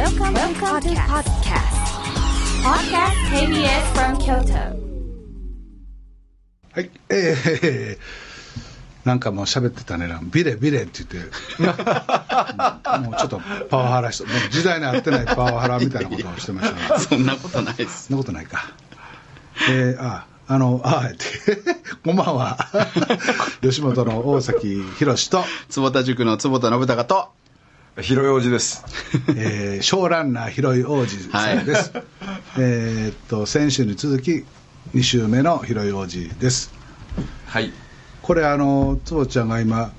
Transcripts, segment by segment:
Welcome, Welcome to podcast. Podcast KBS from Kyoto. はい、えー、なんかもう喋ってたねな、ビレビレって言って、う んもうちょっとパワハラして、もう時代に合ってないパワハラみたいなことをしてましたが、そ そんなことないです。んなことないか。えー、あ、あの、あえて、こんばんは。吉本の大崎宏と、坪田塾の坪田信孝と、広い王子です。えー、ショーランナー広い王子さんです。えーっと、先週に続き、2週目の広い王子です。はい。これあの坪ちゃんが今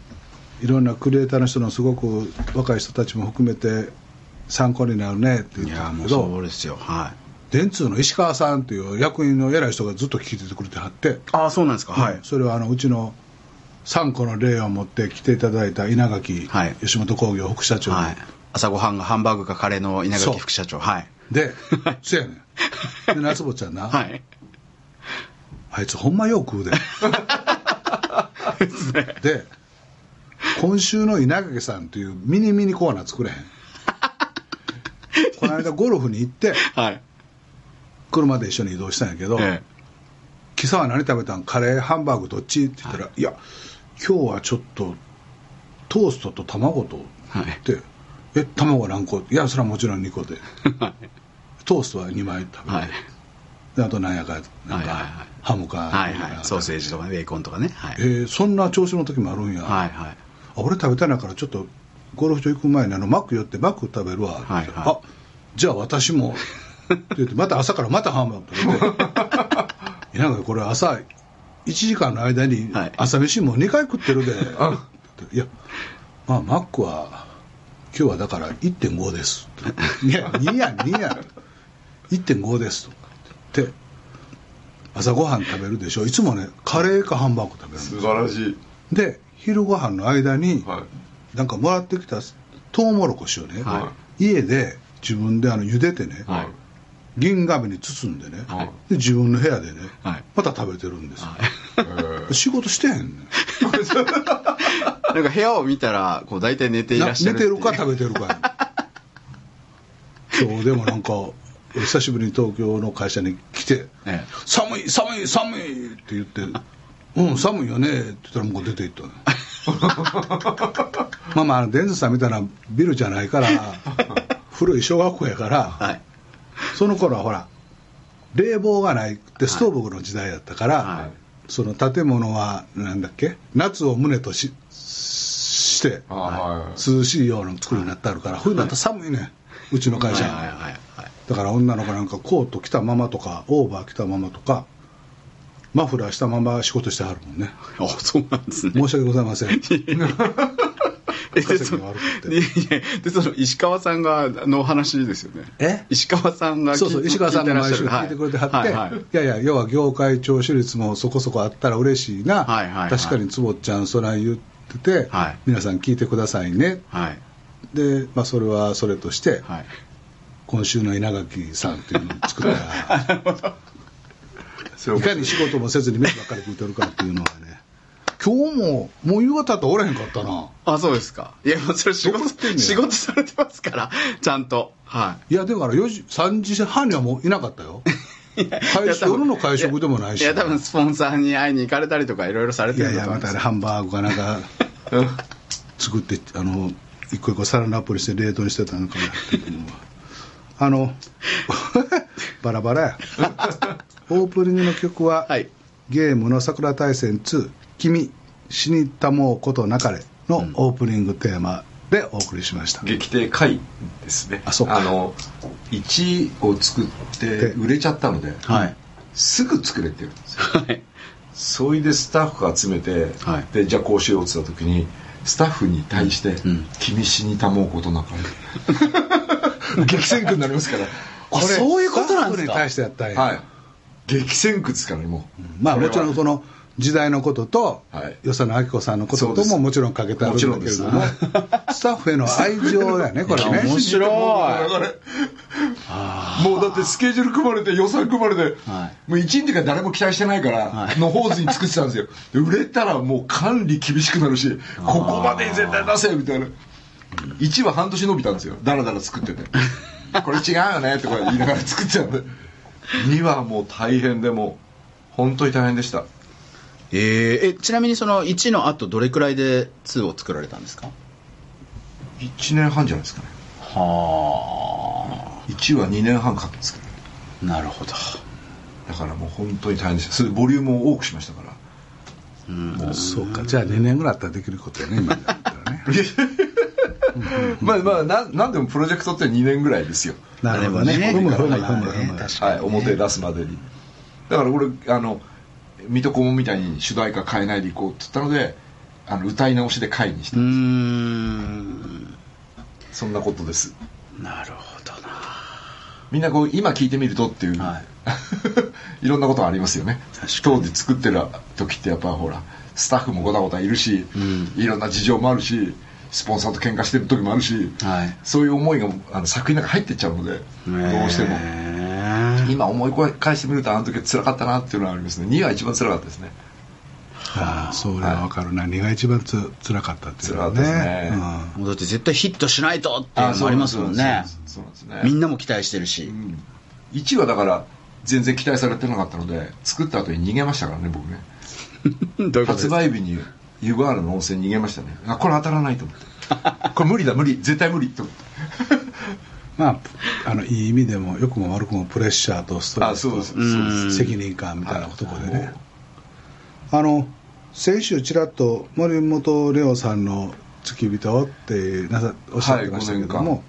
いろんなクリエイターの人のすごく若い人たちも含めて参考になるねって言ってたけどですよ。はい。電通の石川さんっていう役員の偉い人がずっと聞いててくれてはって、ああ、そうなんですか。はい。それはあのうちの3個の例を持って来ていただいた稲垣、はい吉本興業副社長、はい。朝ごはんがハンバーグかカレーの稲垣副社長。はい。でそやねんで夏坊ちゃんな、はい。あいつほんまよう食うで で今週の稲垣さんというミニミニコーナー作れへん この間ゴルフに行ってはい。車で一緒に移動したんやけど「え今朝は何食べたん？カレーハンバーグどっち?」って言ったら「い、や今日はちょっとトーストと卵と」はいって「え卵何個?」いやそれはもちろん2個ではい。トーストは2枚食べて、はい。であとなんやかなんかハムかはいはい。ソーセージとかねベーコンとかね。はい。えーそんな調子の時もあるんや、はいはい。あ俺食べたいなからちょっとゴルフ場行く前にあのマック寄ってマック食べるわ、はいはいあじゃあ私もって言ってまた朝からまたハンバーグ食べて なんかこれ朝1時間の間にはい。朝飯も2回食ってるで、って言っていやまあマックは今日はだから1.5です。いや2や2や1.5です。とかって朝ごはん食べるでしょ。いつもねカレーかハンバーグ食べるんです。素晴らしい。で昼ご飯の間に、はい。なんかもらってきたトウモロコシをね、は家で自分であの茹でてね、はい。銀紙に包んでね、はい。で自分の部屋でね、はい。また食べてるんですよ、えー 仕事してへんねん。なんか部屋を見たら、こう大体寝ていらなっしゃる。寝てるか食べてるかやそう でもなんか久しぶりに東京の会社に来てええ「寒い寒い寒い」って言って「うん寒いよね」って言ったらもう出て行ったの。まあまあ電通さんみたいなビルじゃないから古い小学校やから、はい。その頃はほら冷房がないってストーブの時代だったから、はい。その建物はなんだっけ？夏を胸とししてあはい。涼しいような作りになってあるから冬になったら寒いね。うちの会社。だから女の子なんかコート着たままとかオーバー着たままとかマフラーしたまま仕事してはるもんね。あ、そうなんですね。申し訳ございません。え で稼そぎが悪くていやいやでその石川さんがの話ですよね。え？石川さんがそうそう石川さんが毎週聞いてくれてはって、はい。いはい。はいやいや要は業界聴取率もそこそこあったら嬉しいな、はいはいはい。確かに坪ちゃんそない言ってて、はい。皆さん聞いてくださいね。はい。で、まあ、それはそれとして、はい。今週の稲垣さんっていうのを作ったら いかに仕事もせずに飯ばっかり食うてるかっていうのがね今日ももう夕方っておらへんかったな。あそうですか。いやもうそれ仕事仕事されてますからちゃんと。はい。やだから4時3時半にはもういなかったよ。会食夜の会食でもないし。いや多分スポンサーに会いに行かれたりとかいろいろされいてるやいやまたハンバーグかなんか作ってあの一個一個サランラップにして冷凍にしてたのかなあの バラバラや。オープニングの曲は、はい。ゲームの桜大戦2「君死にたもうことなかれ」のオープニングテーマでお送りしました、劇艇会ですね。あそうかの、1を作って売れちゃったので、はいすぐ作れって言うんですよ。はいそれでスタッフが集めて、はいで、じゃあこうしようって言った時に、スタッフに対して、ん君死にたもうことなかれ。激戦区になりますから。あそういうことなんですか？スタッフに対してやったんや、はい。激戦区ですからね、もう。まあもちろんその時代のことと、はい。与謝野明子さんのこととももちろんかけてあるんだけれども スタッフへの愛情だよねこれね面白い。もうだってスケジュール組まれて予算組まれて、はもう1日が誰も期待してないから、はい。のホーズに作ってたんですよ。で売れたらもう管理厳しくなるしここまでに絶対出せみたいな。1は半年伸びたんですよ。だらだら作ってて。これ違うよねとか言いながら作ってたんで。2はもう大変でもう本当に大変でしたえー。えちなみにその1の後どれくらいで2を作られたんですか？1年半じゃないですかね。は1は2年半かかったんですけどあなるほど。だからもう本当に大変でした。それでボリュームを多くしましたから。そうか。じゃあ2年ぐらいあったらできることやね今だったらね。まあまあななんでもプロジェクトって2年ぐらいですよ。なるほどね。ね。はい、表出すまでに。だから俺あの水戸黄門みたいに主題歌変えないでいこうって言ったのであの歌い直しで回にした、うーん。そんなことです。なるほどな。みんなこう今聞いてみるとっていう、、はい。ろんなことがありますよね。当時作ってる時ってやっぱほらスタッフもごたごたいるし、うん。いろんな事情もあるしスポンサーと喧嘩してる時もあるし、はい。そういう思いがあの作品の中に入ってっちゃうので、どうしても今思い返してみるとあの時は辛かったなっていうのはありますね。2が一番辛かったですね。ああそれは分かるな。2が一番つ辛かったっていうのは辛かったですね。もうだって絶対ヒットしないとっていうのもありますもんね。そうなんですねみんなも期待してるし、うん。1はだから全然期待されてなかったので作った後に逃げましたからね僕ね。発か？売日に湯河原の温泉に逃げましたね。あこれ当たらないと思って。これ無理だ無理絶対無理と思ってまああのいい意味でも良くも悪くもプレッシャーとストレスと責任感みたいなところではい。ねあの先週ちらっと森本レオさんの付き人ってなさおっしゃってましたけども、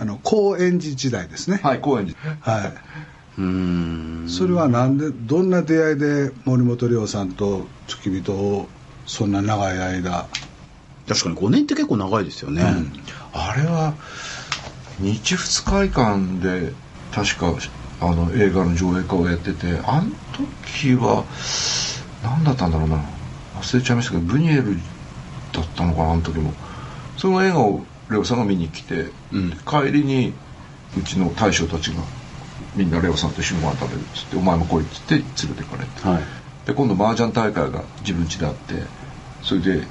あの高円寺時代ですね。はい高円寺。はい、うーん。それはなんでどんな出会いで森本レオさんと付き人をそんな長い間？確かに5年って結構長いですよね、あれは日仏会館で確かあの映画の上映会をやっててあの時は何だったんだろうな。忘れちゃいましたけどブニエルだったのかなあの時も。その映画をレオさんが見に来て、うん。帰りにうちの大将たちがみんなレオさんと一緒にご飯食べるっつって「お前も来い」っつって連れてかれて。はい。で今度麻雀大会が自分家であってそれで、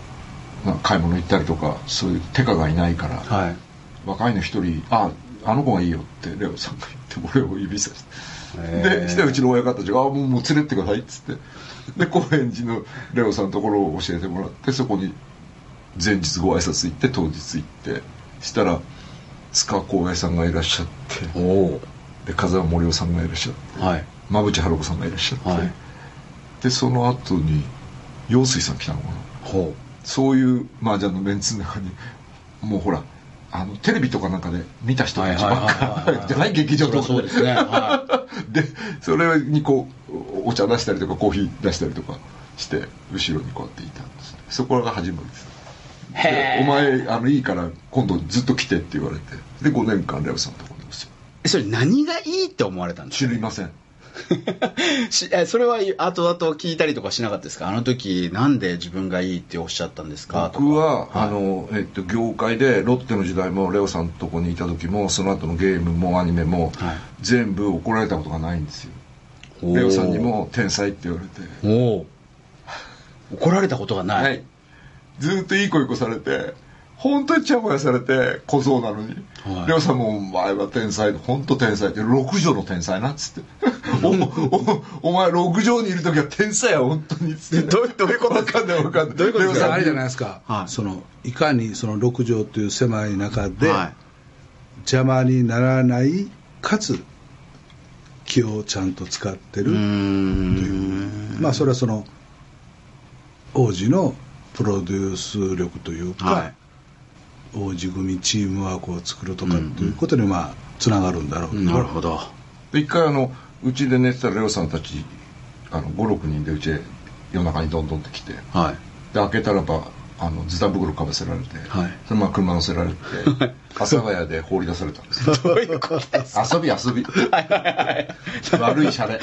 まあ、買い物行ったりとかそういう手下がいないから、はい若いの一人「ああの子がいいよ」ってレオさんが言って俺を指さして。でしてうちの親方たちが「あもうもう連れてってください」っつって。で高円寺のレオさんのところを教えてもらってそこに前日ご挨拶行って当日行って。したら塚公平さんがいらっしゃって。おおで風間森夫さんがいらっしゃって。はい。馬淵春子さんがいらっしゃって、はい。でその後に陽水さん来たのかな。ほそういう麻雀のメンツの中にもうほらあのテレビとかなんかで見た人たちばっかじゃない劇場とかそうですね。はでそれにこうお茶出したりとかコーヒー出したりとかして後ろにこうやっていたんですね。そこが始まりです。でお前あのいいから今度ずっと来てって言われて。で5年間レオさんのところにそれ何がいいって思われたんですか？知りません しえそれは後々聞いたりとかしなかったですか？あの時なんで自分がいいっておっしゃったんですか？僕は、い。あの、えっと、業界でロッテの時代もレオさんのとこにいた時もその後のゲームもアニメも、はい。全部怒られたことがないんですよ。レオさんにも天才って言われて。おお怒られたことがない、はい。ずーっといい子いい子されて本当にちゃぼやされて小僧なのに、はい。さんも「お前は天才本当天才」って6畳の天才なっつって。おおお前6畳にいる時は天才や本当にっつって。どうどういうこと？分かんない分かんない。どういうこと？あれじゃないですか、はい。そのいかにその6畳という狭い中ではい。邪魔にならないかつ気をちゃんと使ってる。うーん。まあそれはその王子のプロデュース力というか、はい王子組チームワークを作るとかっていうことにまあつながるんだろうけど、なるほど。で一回あのうちで寝てたらレオさんたちあの56人でうちへ夜中にどんどんって来て。ではい。開けたらばあのズタ袋かぶせられて、はい。それまあ車乗せられて阿佐ヶ谷で放り出されたんですよ。どういうことです遊び遊び。悪いシャレ。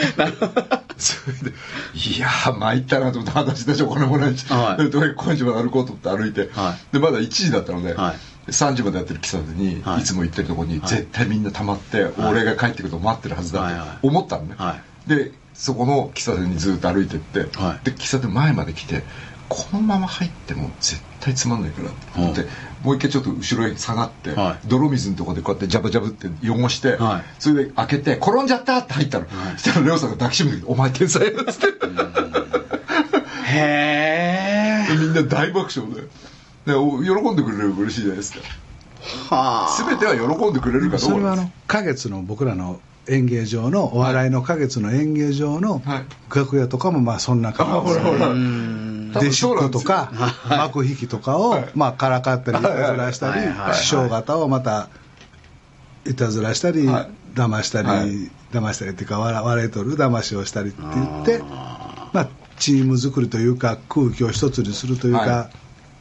それでいやー参ったなと思って裸足でしょお金もないし、はい。でとにかく高円寺まで歩こうと思って歩いて、はでまだ1時だったので、はい。3時までやってる喫茶店に、はい。い、つも行ってるところに絶対みんな溜まって、俺が帰ってくるのを待ってるはずだはいはい。と思ったの。ね、はでそこの喫茶店にずっと歩いてって、はい。で喫茶店前まで来てこのまま入っても絶対つまんないからって思って、うん。もう一回ちょっと後ろへ下がって、はい。泥水のとこでこうやってジャブジャブって汚して、はい。それで開けて転んじゃったって入ったの、そしたらレオさんが抱きしめて「お前天才だ」っつって。へえみんな大爆笑で。でお喜んでくれれば嬉しいじゃないですか。はあ。全ては喜んでくれるかどうか。それはあの花月の僕らの演芸場のお笑いの花月の演芸場のはい。楽屋とかもまあそんな感じ。ですほらほら弟子っ子とかはい。幕引きとかをまあからかったりい。たずらしたりはいはいはい。師匠方をまたいたずらしたりはい。騙したりはい。騙したりっていうか笑笑いとる騙しをしたりって言ってまあチーム作りというか空気を一つにするというはか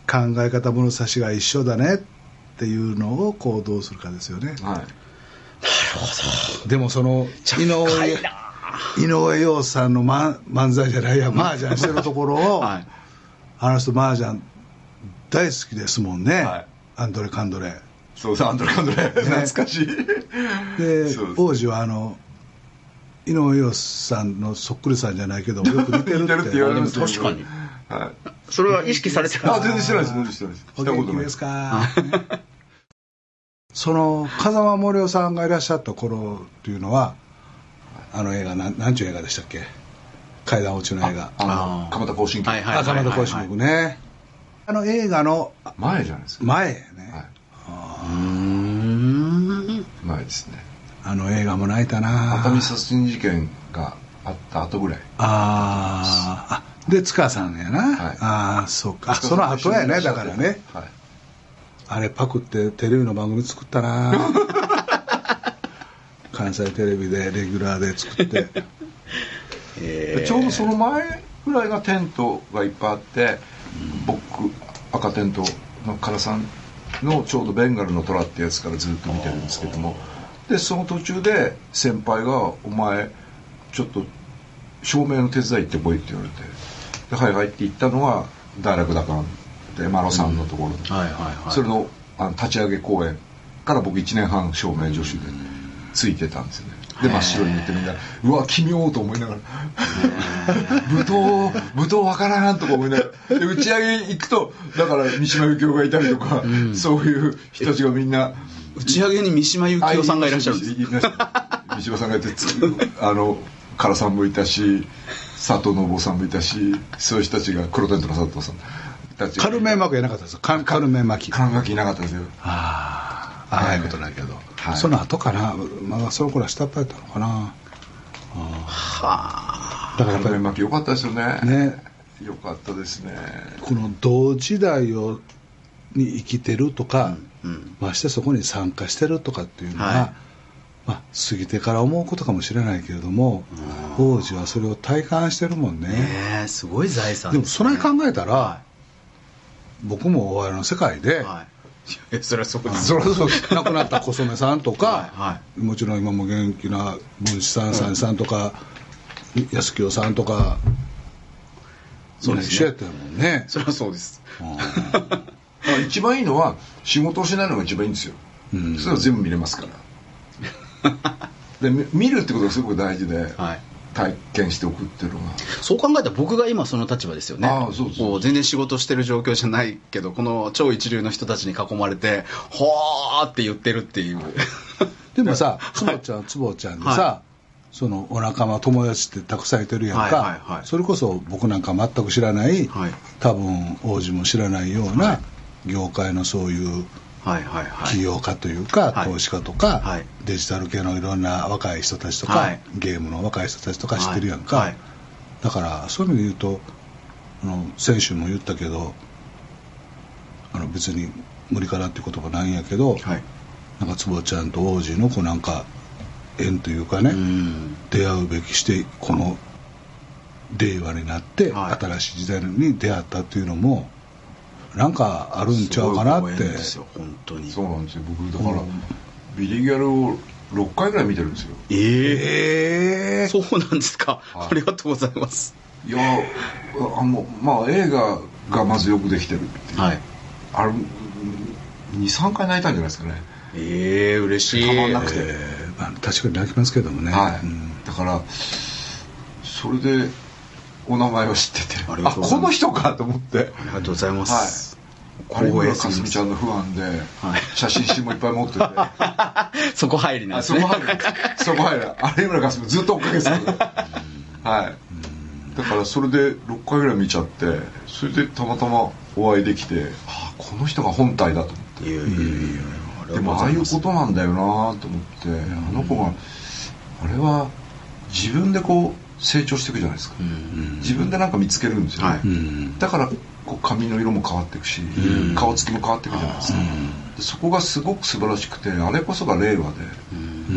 考え方物差しが一緒だねっていうのをこうどうするかですよね。はい。でもその井上井上陽さんの、ま、漫才じゃないや麻雀してるところを、はいあの人麻雀大好きですもんね、はい。アンドレ・カンドレ。そうそうアンドレカンドレ。懐かしい。で王子はあの井上陽さんのそっくりさんじゃないけどよく似てるって。似てるって言われますよ。確かに。はい。それは意識されてるあ全然してないです。全然してないです。おしたことない。元気ですかその風間森夫さんがいらっしゃった頃っていうのはあの映画なんなんちゅう映画でしたっけ？階段落ちの映画。ああのー。蒲田行進記。はいはい赤間田講師僕ね。あの映画の前じゃないですか。前ね、はうーん。い前ですね。あの映画も泣いたな。熱海殺人事件があった後ぐらい。あー。あで塚さんやな、はい。ああそうか。あその後やねだからね。はい。あれパクってテレビの番組作ったな。関西テレビでレギュラーで作ってでちょうどその前ぐらいがテントがいっぱいあって、僕赤テントの唐さんのちょうどベンガルの虎ってやつからずっと見てるんですけども。でその途中で先輩が「お前ちょっと照明の手伝い行ってこい」って言われて「ではいはい」って言ったのが大楽だからでマロさんのところに、はいはいはい。それのあの立ち上げ公演から僕1年半照明助手でついてたんですよねで真っ白に塗ってみんな「うわ奇妙」と思いながら「舞踏舞踏わからん」とか思いながら。で打ち上げ行くとだから三島由紀夫がいたりとか、そういう人たちがみんな打ち上げに三島由紀夫さんがいらっしゃるんです。三島さんがいてつ あの唐さんもいたし佐藤信夫さんもいたしそういう人たちが黒テントの佐藤さんたちが。カルメン巻きやなかったです。カカルメン巻きあ管楽器いなかったですよ。あああいうことだけど、はい。その後かなまだその頃は下っ端やったのかな。はだからやっぱり管楽巻き良かったですよね。ね。良かったですね。この同時代をに生きてるとか、うん。ましてそこに参加してるとかっていうのは、はい。まあ、過ぎてから思うことかもしれないけれども王子はそれを体感してるもんね。ねえすごい財産でもそれね考えたら、は僕もお笑いの世界で、いはいそれはそうですそれこそ亡くなった小染さんとか、はいはもちろん今も元気な文枝さんさんさんとか、安清さんとかそうですね。一緒やったもんね。それはそうです。うん。ま あ一番いいのは仕事をしないのが一番いいんですよ、うん。それは全部見れますから。でみ見るってことがすごく大事で、はい体験しておくっていうのがそう考えたら僕が今その立場ですよね。こう全然仕事してる状況じゃないけどこの超一流の人たちに囲まれて「ほー」って言ってるっていう。でもさ坪ちゃん坪ちゃんでさ、はそのお仲間友達ってたくさんいてるやんか、はいはいはい。それこそ僕なんか全く知らない、はい。多分王子も知らないような業界のそういうはいはいはい起業家というか、はい。投資家とか、はい。デジタル系のいろんな若い人たちとか、はい。ゲームの若い人たちとか知ってるやんか、だからそういう意味で言うとあの先週も言ったけどあの別に無理かなっていう言葉ないんやけど、はい。なんか坪ちゃんと王子のこうなんか縁というかね、うん。出会うべきしてこの令和になって、はい。新しい時代に出会ったっていうのもなんかあるんちゃうかなって。本当に。そうなんですよ。僕だから、うんビリギャルを6回ぐらい見てるんですよ。ええええそうなんですか、はい。ありがとうございます。いやあのまあ映画がまずよくできてるっていう、はい。あれ23回泣いたんじゃないですかね。ええ嬉しい。たまんなくて。えーまあ、確かに泣きますけどもね、はい、うん。だからそれでお名前を知ってて。あこの人かと思って。ありがとうございます、有村架光栄す。ぎます純ちゃんのファンで、はい。写真集もいっぱい持ってて。そこ入りなんあですね。そこ入る。そこ入る。有村架純ずっと追っかけてたはい。だからそれで6回ぐらい見ちゃってそれでたまたまお会いできてああこの人が本体だと思って。いやいやいやでもああいうことなんだよなと思ってあの子があれは自分でこう成長していくじゃないですか。うん。自分でなんか見つけるんですよね、はい。うん。だからこう髪の色も変わっていくし、ん。顔つきも変わっていくじゃないですか、でそこがすごく素晴らしくてあれこそが令和で、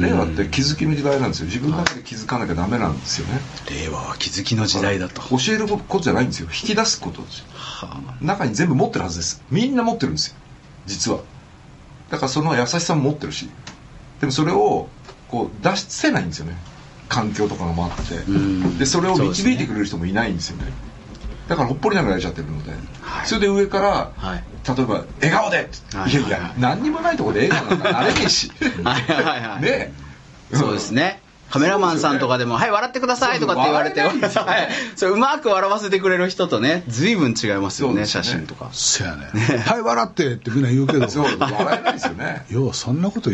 令和って気づきの時代なんですよ。自分の中で気づかなきゃダメなんですよね、令和は気づきの時代だと。教えることじゃないんですよ。引き出すことですよ。は中に全部持ってるはずです。みんな持ってるんですよ。実は。だからその優しさも持ってるし。でもそれをこう出せないんですよね環境とかがあってん。でそれを導いてくれる人もいないんですよね。だからほっぽりながらやっちゃってるので、はい。それで上から、はい。例えば「笑顔で!」はい。いやいや何にもないところで笑顔なんかなれねえし。はい。はい。はい。ね。そうですねカメラマンさんとかでも「はい笑ってください」とかって言われてはい。それうまく笑わせてくれる人とね随分違いますよね写真とか。そやね。はい笑ってってみんな言うけど。そう。笑えないですよね。ようそんなこと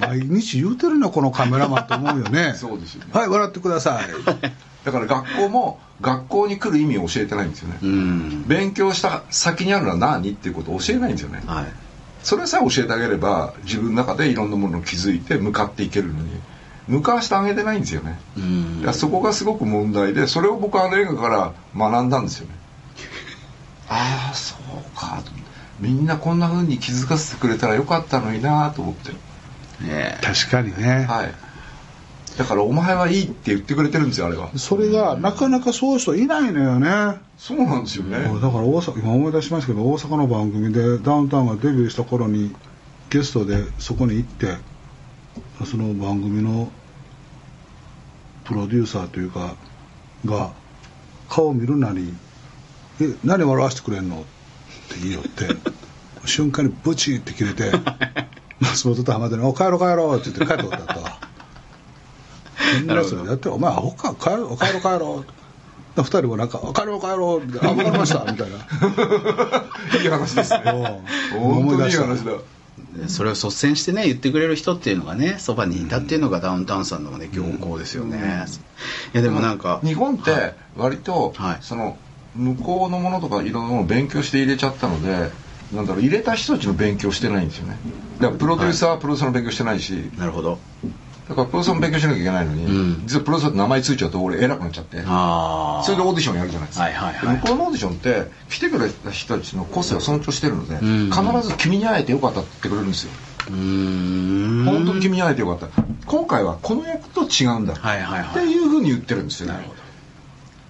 毎日言うてるなこのカメラマンと思うよね。そうですよね。はい笑ってください。だから学校も学校に来る意味を教えてないんですよね、うん。勉強した先にあるのは何っていうことを教えないんですよね。はい。それさえ教えてあげれば自分の中でいろんなものを気づいて向かっていけるのに向かわしてあげてないんですよね。うん。だからそこがすごく問題でそれを僕はあの映画から学んだんですよね。ああそうか。みんなこんな風に気づかせてくれたらよかったのになと思って。ね確かにね、はい。だからお前はいいって言ってくれてるんですよあれは。それがなかなかそういう人いないのよね。そうなんですよね。だから大阪今思い出しましたけど大阪の番組でダウンタウンがデビューした頃にゲストでそこに行ってその番組のプロデューサーというかが顔を見るなり「え何笑わせてくれんの?」って言いよって 瞬間にブチって切れて 松本と浜田に「お帰ろう帰ろう」って言って帰っておったと。みんなそれやってるお前アホか帰ろう帰ろう帰ろう二人もなんか「帰ろう帰ろう」みたいな「あ分かりました」みたいな。いい話ですね。うん本当にいいした話だ。でそれを率先してね言ってくれる人っていうのがねそばにいたっていうのがダウンタウンさんのね強行ですよね、いやでもなんか日本って割と、はい。その向こうのものとかいろんなものを勉強して入れちゃったのでなんだろう入れた人たちの勉強してないんですよね。だからプロデューサーはプロデューサーの勉強してないし、なるほどだからプロデューサーも勉強しなきゃいけないのに、うん。実はプロデューサーって名前ついちゃうと俺偉くなっちゃってそれでオーディションやるじゃないですか、はいはいはい。で向こうのオーディションって来てくれた人たちの個性を尊重してるので、ん。必ず君に会えてよかったって言ってくれるんですよ、本当に君に会えてよかった。今回はこの役と違うんだ、はいはいはい。っていうふうに言ってるんですよ。ねなるほど。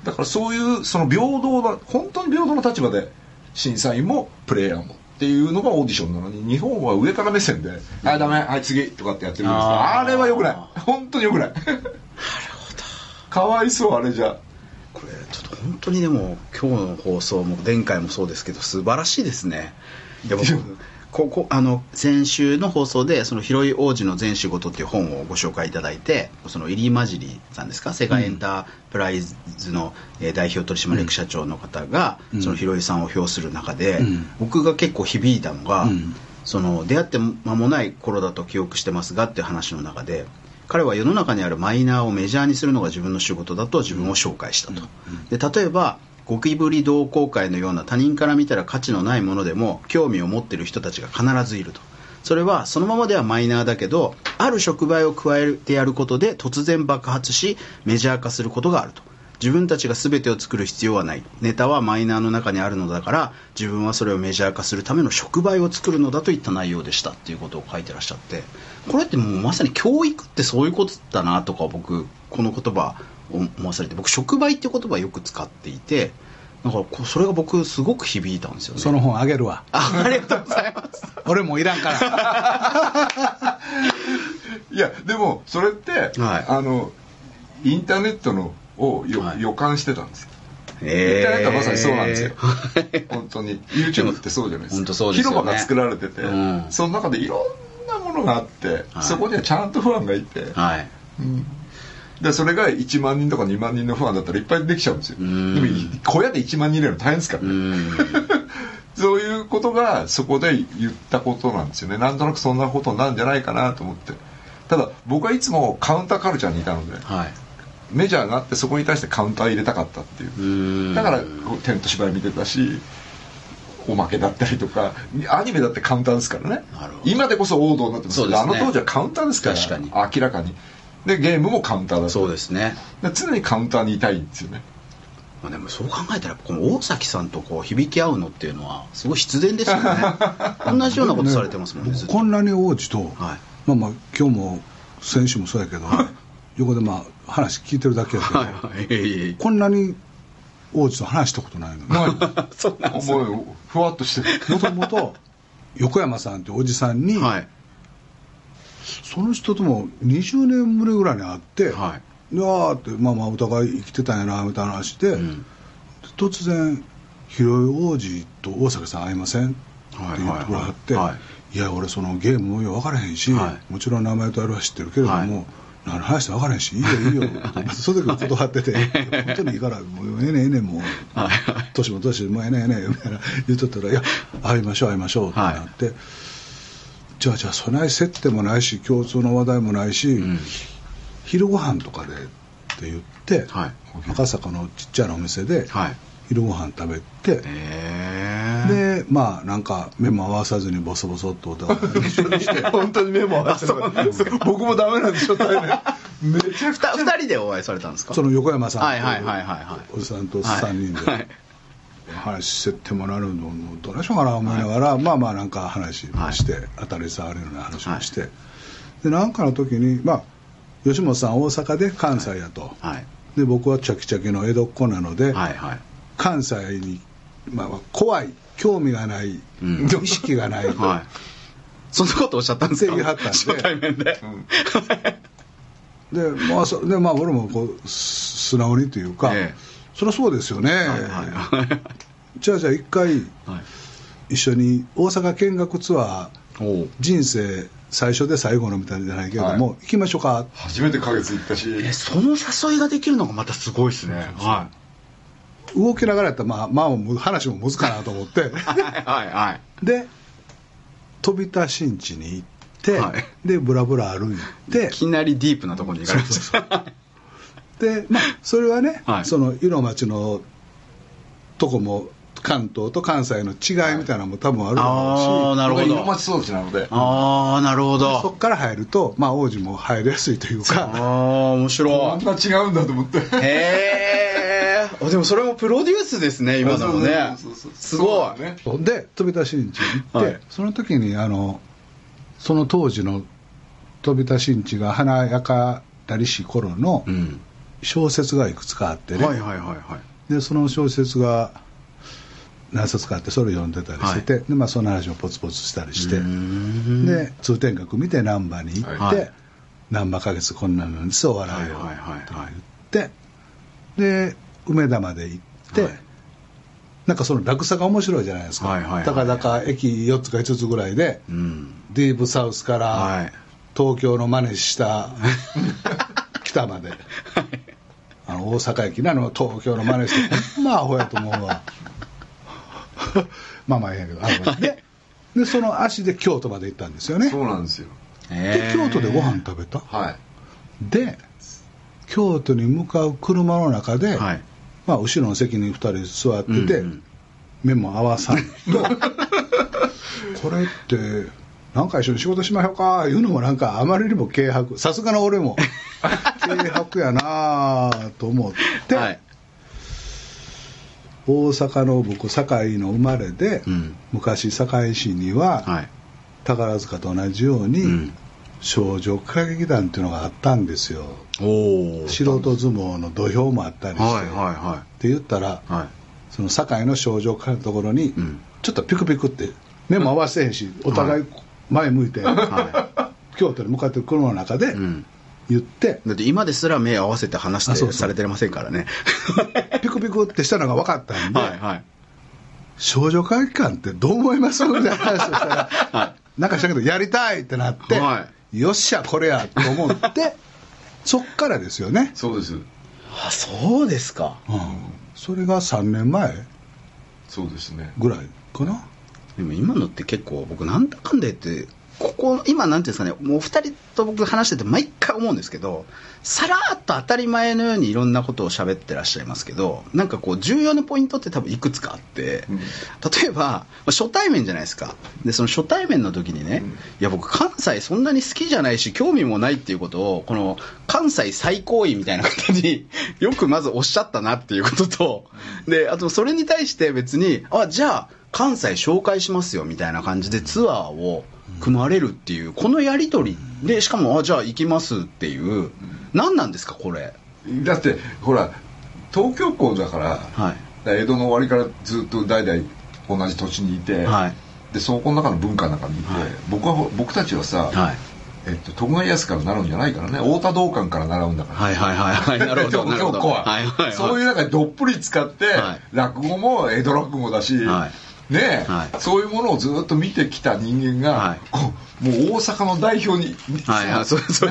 だからそういうその平等な本当に平等な立場で審査員もプレイヤーもっていうのがオーディションなのに日本は上から目線で「はいダメはい次」とかってやってるんですあー。あれはよくない。本当によくない。なるほど。かわいそうあれじゃ。これちょっと本当にでも今日の放送も前回もそうですけど素晴らしいですね。いや僕ここあの先週の放送で「その広い王子の全仕事」っていう本をご紹介いただいてその入井混じりさんですか？世界エンタープライズの、えー代表取締役社長の方が、うん。その広井さんを評する中で、うん。僕が結構響いたのが、うん。その出会って間もない頃だと記憶してますがっていう話の中で彼は世の中にあるマイナーをメジャーにするのが自分の仕事だと自分を紹介したと、で例えばゴキブリ同好会のような他人から見たら価値のないものでも興味を持っている人たちが必ずいると。それはそのままではマイナーだけどある触媒を加えてやることで突然爆発しメジャー化することがあると。自分たちが全てを作る必要はない。ネタはマイナーの中にあるのだから自分はそれをメジャー化するための触媒を作るのだといった内容でした。っていうことを書いてらっしゃって。これってもうまさに教育ってそういうことだなとか僕この言葉思わされて僕触媒っていう言葉をよく使っていてだからこうそれが僕すごく響いたんですよね。その本あげるわ。あありがとうございます。俺もういらんから。いやでもそれって、はい。あのインターネットのをよ、はい。予感してたんですよ。インえターネットはまさにそうなんですよ。え ー本当に。YouTube ってそうじゃないですか。ですよね。広場が作られてて、うん。その中でいろんなものがあって、はい。そこにはちゃんとファンがいて、はい。うんでそれが1万人とか2万人のファンだったらいっぱいできちゃうんですよ。でん。も小屋で1万人入れるの大変ですからうね、ん。そういうことがそこで言ったことなんですよね。なんとなくそんなことになるんじゃないかなと思って。ただ僕はいつもカウンターカルチャーにいたのではい。メジャーがあってそこに対してカウンター入れたかったっていう。うん。だからテント芝居見てたしおまけだったりとかアニメだってカウンターですからね。今でこそ王道になってますけど、ね。あの当時はカウンターですから確かに。明らかにでゲームもカウンターだったそうですね。で常にカウンターにいたいんですよね。まあでもそう考えたらこの大崎さんとこう響き合うのっていうのはすごい必然ですよね。同じようなことされてますもんねずっと僕こんなに王子と、はい。まあまあ今日も先週もそうやけど、横でまあ話聞いてるだけやけど、はいこんなに王子と話したことないのに。そうなんですもうふわっとしてる。もともと横山さんっておじさんに、はいその人とも20年ぶりぐらいに会って、はい。であーってまあまあお互い生きてたんやなみたいな話で、ん。突然「広い王子と大阪さん会いません?」って言ってもらって「はい。はいはいいや俺そのゲームもよう分からへんし、はい。もちろん名前とあれは知ってるけれども、はい。何の話して分からへんしいいよいいよ、その時は断ってて「本当にいいからもうええねんええねんもう年も年もうええねんええねん」みたいな言っとったら「いや会いましょう会いましょう」ってなって。じゃあじゃあそない接点もないし共通の話題もないし、ん。昼ご飯とかでって言って、はい。赤坂のちっちゃなお店ではい。昼ご飯食べて、でまあなんか目も合わさずにボソボソっとお互い一緒にして。本当に目も合わせて僕もダメなんでしょ大変。めちゃくちゃ二人でお会いされたんですか？その横山さんとはいはいはいはいはい。おじさんと3人で、はい話してってもらうのもどうでしょうかな思いながら、まあまあなんか話もして、当たり障りのない話もして、でなんかの時にまあ吉本さん大阪で関西やと、はい。で僕はチャキチャキの江戸っ子なので、はいはい。関西に、まあ、怖い興味がない、うん。意識がない、はい。そんなことおっしゃったんですか？言い張ったんで。初対面で、でまあそでまあ俺もこうす素直にというか、ええそりゃそうですよね、はいはいじゃあじゃあ一回はい。一緒に大阪見学ツアー人生最初で最後のみたいじゃないけれども、は行きましょうか。初めて花月行ったし。えその誘いができるのがまたすごいですね。は動きながらやったらまあ、まあ、話もむずかなと思って。い はいはいはい。で飛田新地に行って、はい。でブラブラ歩いて。いきなりディープなところに行かれましたでまあそれはね、はい。その色町のとこも関東と関西の違いみたいなのも多分あるだろうし、ああなるほど。室町育ちなので。ああなるほそどこから入ると、まあ、王子も入りやすいというあか。あ面こ白んな違うんだと思って。いへえでもそれもプロデュースですね今のもね。そうそうそうすごい。ねで飛田新地に行って、はい。その時にあのその当時の飛田新地が華やかなりし頃のうん小説がいくつかあってね、はいはいはいはい。でその小説が何冊かあってそれを読んでたりしてて、でまあ、その話もポツポツしたりしてで通天閣見て難波に行って、はい。難波花月こんなのですお笑いを。ってはいはいはい。はい言ってで梅田まで行って、はい。なんかその落差が面白いじゃないですか、はいはいはいたかだか駅4つか5つぐらいで、うん。ディープサウスからはい。東京の真似した 北まで、あの大阪駅なの東京の真似してほんまアホやと思うわ。まあまあええやけどあのででその足で京都まで行ったんですよね。そうなんですよ。で京都でご飯食べた？はい。で京都に向かう車の中で、はい。まあ、後ろの席に2人座ってて、うんうん。目も合わさんと。これってなんか一緒に仕事しましょうか？いうのもなんかあまりにも軽薄。さすがの俺も 軽薄やなと思って、はい。大阪の僕堺の生まれで、うん。昔堺市には、はい。宝塚と同じように、うん。少女歌劇団っていうのがあったんですよ。素人相撲の土俵もあったりして、はいはって言ったらいはい。はいその堺の少女歌のところに、うん。ちょっとピクピクって目も合わせへんし、お互い前向いて、は 京都に向かってる車の中でいうん言って、だって今ですら目合わせて話あそうそう。してされてませんからね。ピクピクってしたのが分かったんで、はいはい。少女歌劇館ってどう思います？みたいな話をしたら、はなんかしたけどやりたいってなって、はよっしゃこれやと思ってそっからですよね、そうです。あそうですか。うん、それが3年前そうですね。ぐらいかな。でも今のって結構僕なんだかんだ言ってここ今なんていうんですかねもう二人と僕話してて毎回思うんですけどさらっと当たり前のようにいろんなことを喋ってらっしゃいますけどなんかこう重要なポイントって多分いくつかあって、うん。例えばまあ初対面じゃないですか。でその初対面の時にね、うん。いや僕関西そんなに好きじゃないし興味もないっていうことをこの関西最高位みたいな方に よくまずおっしゃったなっていうこととであとそれに対して別にあじゃあ関西紹介しますよみたいな感じでツアーを組まれるっていうこのやり取りでしかもあじゃあ行きますっていう何なんですかこれ？だってほら東京港だからはい。江戸の終わりからずっと代々同じ土地にいて、はい。でそこの中の文化の中にいて、はい。僕は僕たちはさ、はい。えっと、徳川家康から習うんじゃないからね太田道館から習うんだから、はいはいはいはい。なるほど なるほど。東京港は、はいはいはい。そういう中でどっぷり使って、はい。落語も江戸落語だし、はねえ、はい。そういうものをずっと見てきた人間が、はい。こうもう大阪の代表に、はいはいそうそう。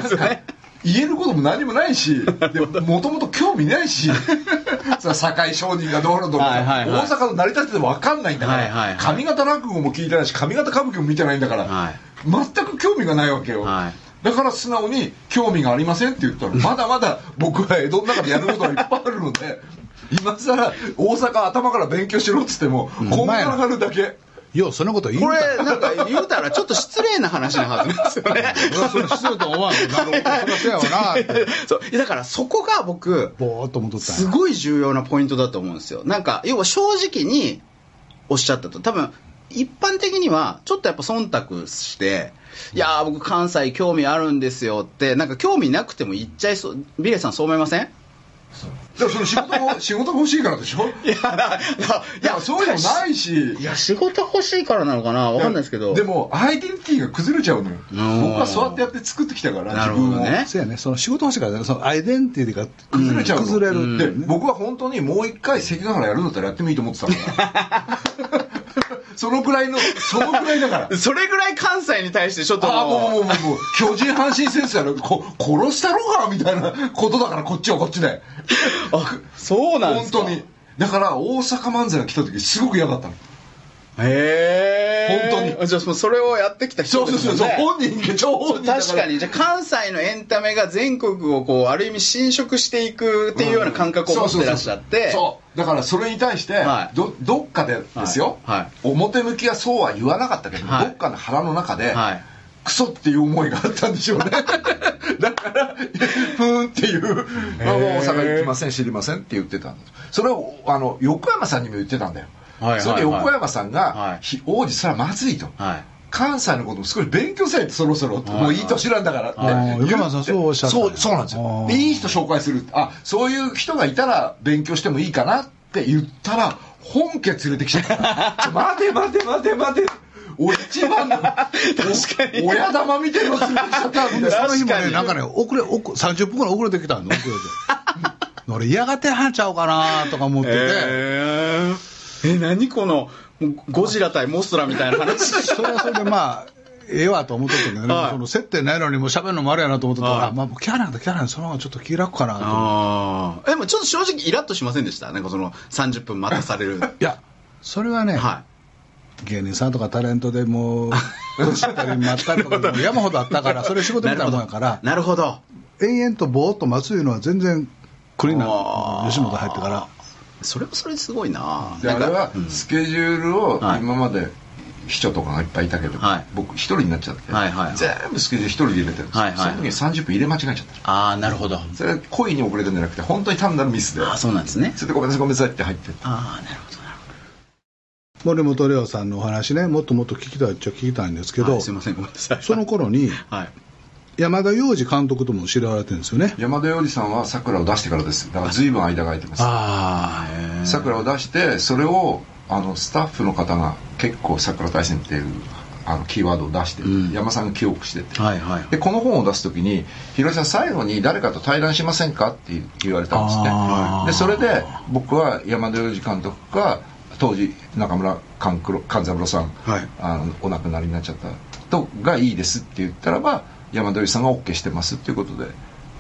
言えることも何もないし でもともと興味ないし さ堺商人がどうのどうの、はいはいはい。大阪の成り立ってて分かんないんだから、はいはいはい。上方落語も聞いてないし上方歌舞伎も見てないんだから、はい。全く興味がないわけよ、はい。だから素直に興味がありませんって言ったらまだまだ僕は江戸の中でやることがいっぱいあるので今更大阪頭から勉強しろっつってもこんがらがるだけ。ようそんなこと言うこたれなんか言うたらちょっと失礼な話なはずなんですよね。それ失礼と思わんなるほどそりゃそう。やわなだからそこが僕ぼーっと思ったすごい重要なポイントだと思うんですよ。なんか要は正直におっしゃったと。多分一般的にはちょっとやっぱ忖度していやー僕関西興味あるんですよってなんか興味なくても言っちゃいそう。ビレーさんそう思いません？でもその仕事も 仕事が欲しいからでしょ？いやいやそういうのないし。いや仕事欲しいからなのかな？わかんないですけど。でもアイデンティティが崩れちゃうのよ。ん僕はそうやってやって作ってきたからなるほどね。自分を。そうやね。その仕事欲しいからねそのアイデンティティが崩れちゃうの。崩れるってで僕は本当にもう一回関ヶ原やるんだったらやってもいいと思ってたから そのくらいのそのくらいだから。それぐらい関西に対してちょっとああもうももううもうもう巨人阪神戦争やるこ殺したろうがみたいなことだからこっちはこっちで。あそうなんですか。本当に。だから大阪漫才が来た時すごく嫌だったのへえ本当に。じゃあそれをやってきた人そうそうそうそう、本人が超本人確かに。じゃあ関西のエンタメが全国をこうある意味侵食していくっていうような感覚を持ってらっしゃって、そう。そうそうそう。だからそれに対して、はい。どどっかでですよ、はい。はい。表向きはそうは言わなかったけど、はい。どっかの腹の中で、はい。クソっていう思いがあったんでしょうね。だからふーんっていう「あ大阪行きません知りません」って言ってたんです。それをあの横山さんにも言ってたんだよ、はいはいはい。それで横山さんがはい「ひ王子それはまずい」と。はい。関西のことも少し勉強せえってそろそろもういい年なんだからって横山さんそうおっしゃったそうそうなんですあよいい人紹介する。あそういう人がいたら勉強してもいいかなって言ったら本家連れてきちゃった。待て待て待て待て。俺一番の確かに。親玉みたいなの連れてきちゃったんででその日もねなんかね遅れ遅30分ぐらい遅れてきたの遅れて。俺嫌がってはんちゃうかなとか思ってて、えー、え何このゴジラ対モスラみたいな話。それはそれでまあええわと思っとったけどね、はい。その接点ないのにもう喋るのもあれやなと思っとった。ら、はい。まあ、もうキャラなんだキャラなそのままちょっと気楽かなと。思ってでもちょっと正直イラッとしませんでした？なんかその30分待たされる。いやそれはね、は芸人さんとかタレントでもう年ったり待ったりとか 山ほどあったからそれ仕い事みたいなもんやから。なるほど。延々とぼーっと待ついうのは全然クリーンなあー。吉本入ってからそれはそれですごいな。であれはうん。スケジュールをはい。今まで秘書とかがいっぱいいたけど、はい。僕一人になっちゃって、はいはいはい。全部スケジュール一人で入れてるんですよ、はいはい。その時に30分入れ間違えちゃった。ああなるほど。それは故意に遅れてるんじゃなくて本当に単なるミスで。ああそうなんですね。それでごめんなさいごめんなさいって入ってるああなるほどなる森本レオさんのお話ねもっともっと聞きたいっちゃ聞きたいんですけど、ほどはいすいませんごめんなさい。その頃にはい山田洋次監督とも知られてるんですよね。山田洋次さんはさくらを出してからです。だから随分間が空いてます。ああさくらを出してそれをあのスタッフの方が結構さくら大戦っていうあのキーワードを出して、うん。山さんが記憶してて、はいはい。でこの本を出す時に「ひろしさん最後に誰かと対談しませんか?」って言われたんですねでそれで僕は山田洋次監督が当時中村勘三郎さん、はい。あのお亡くなりになっちゃったとがいいですって言ったらば山田洋次さんが OK してますっていうことで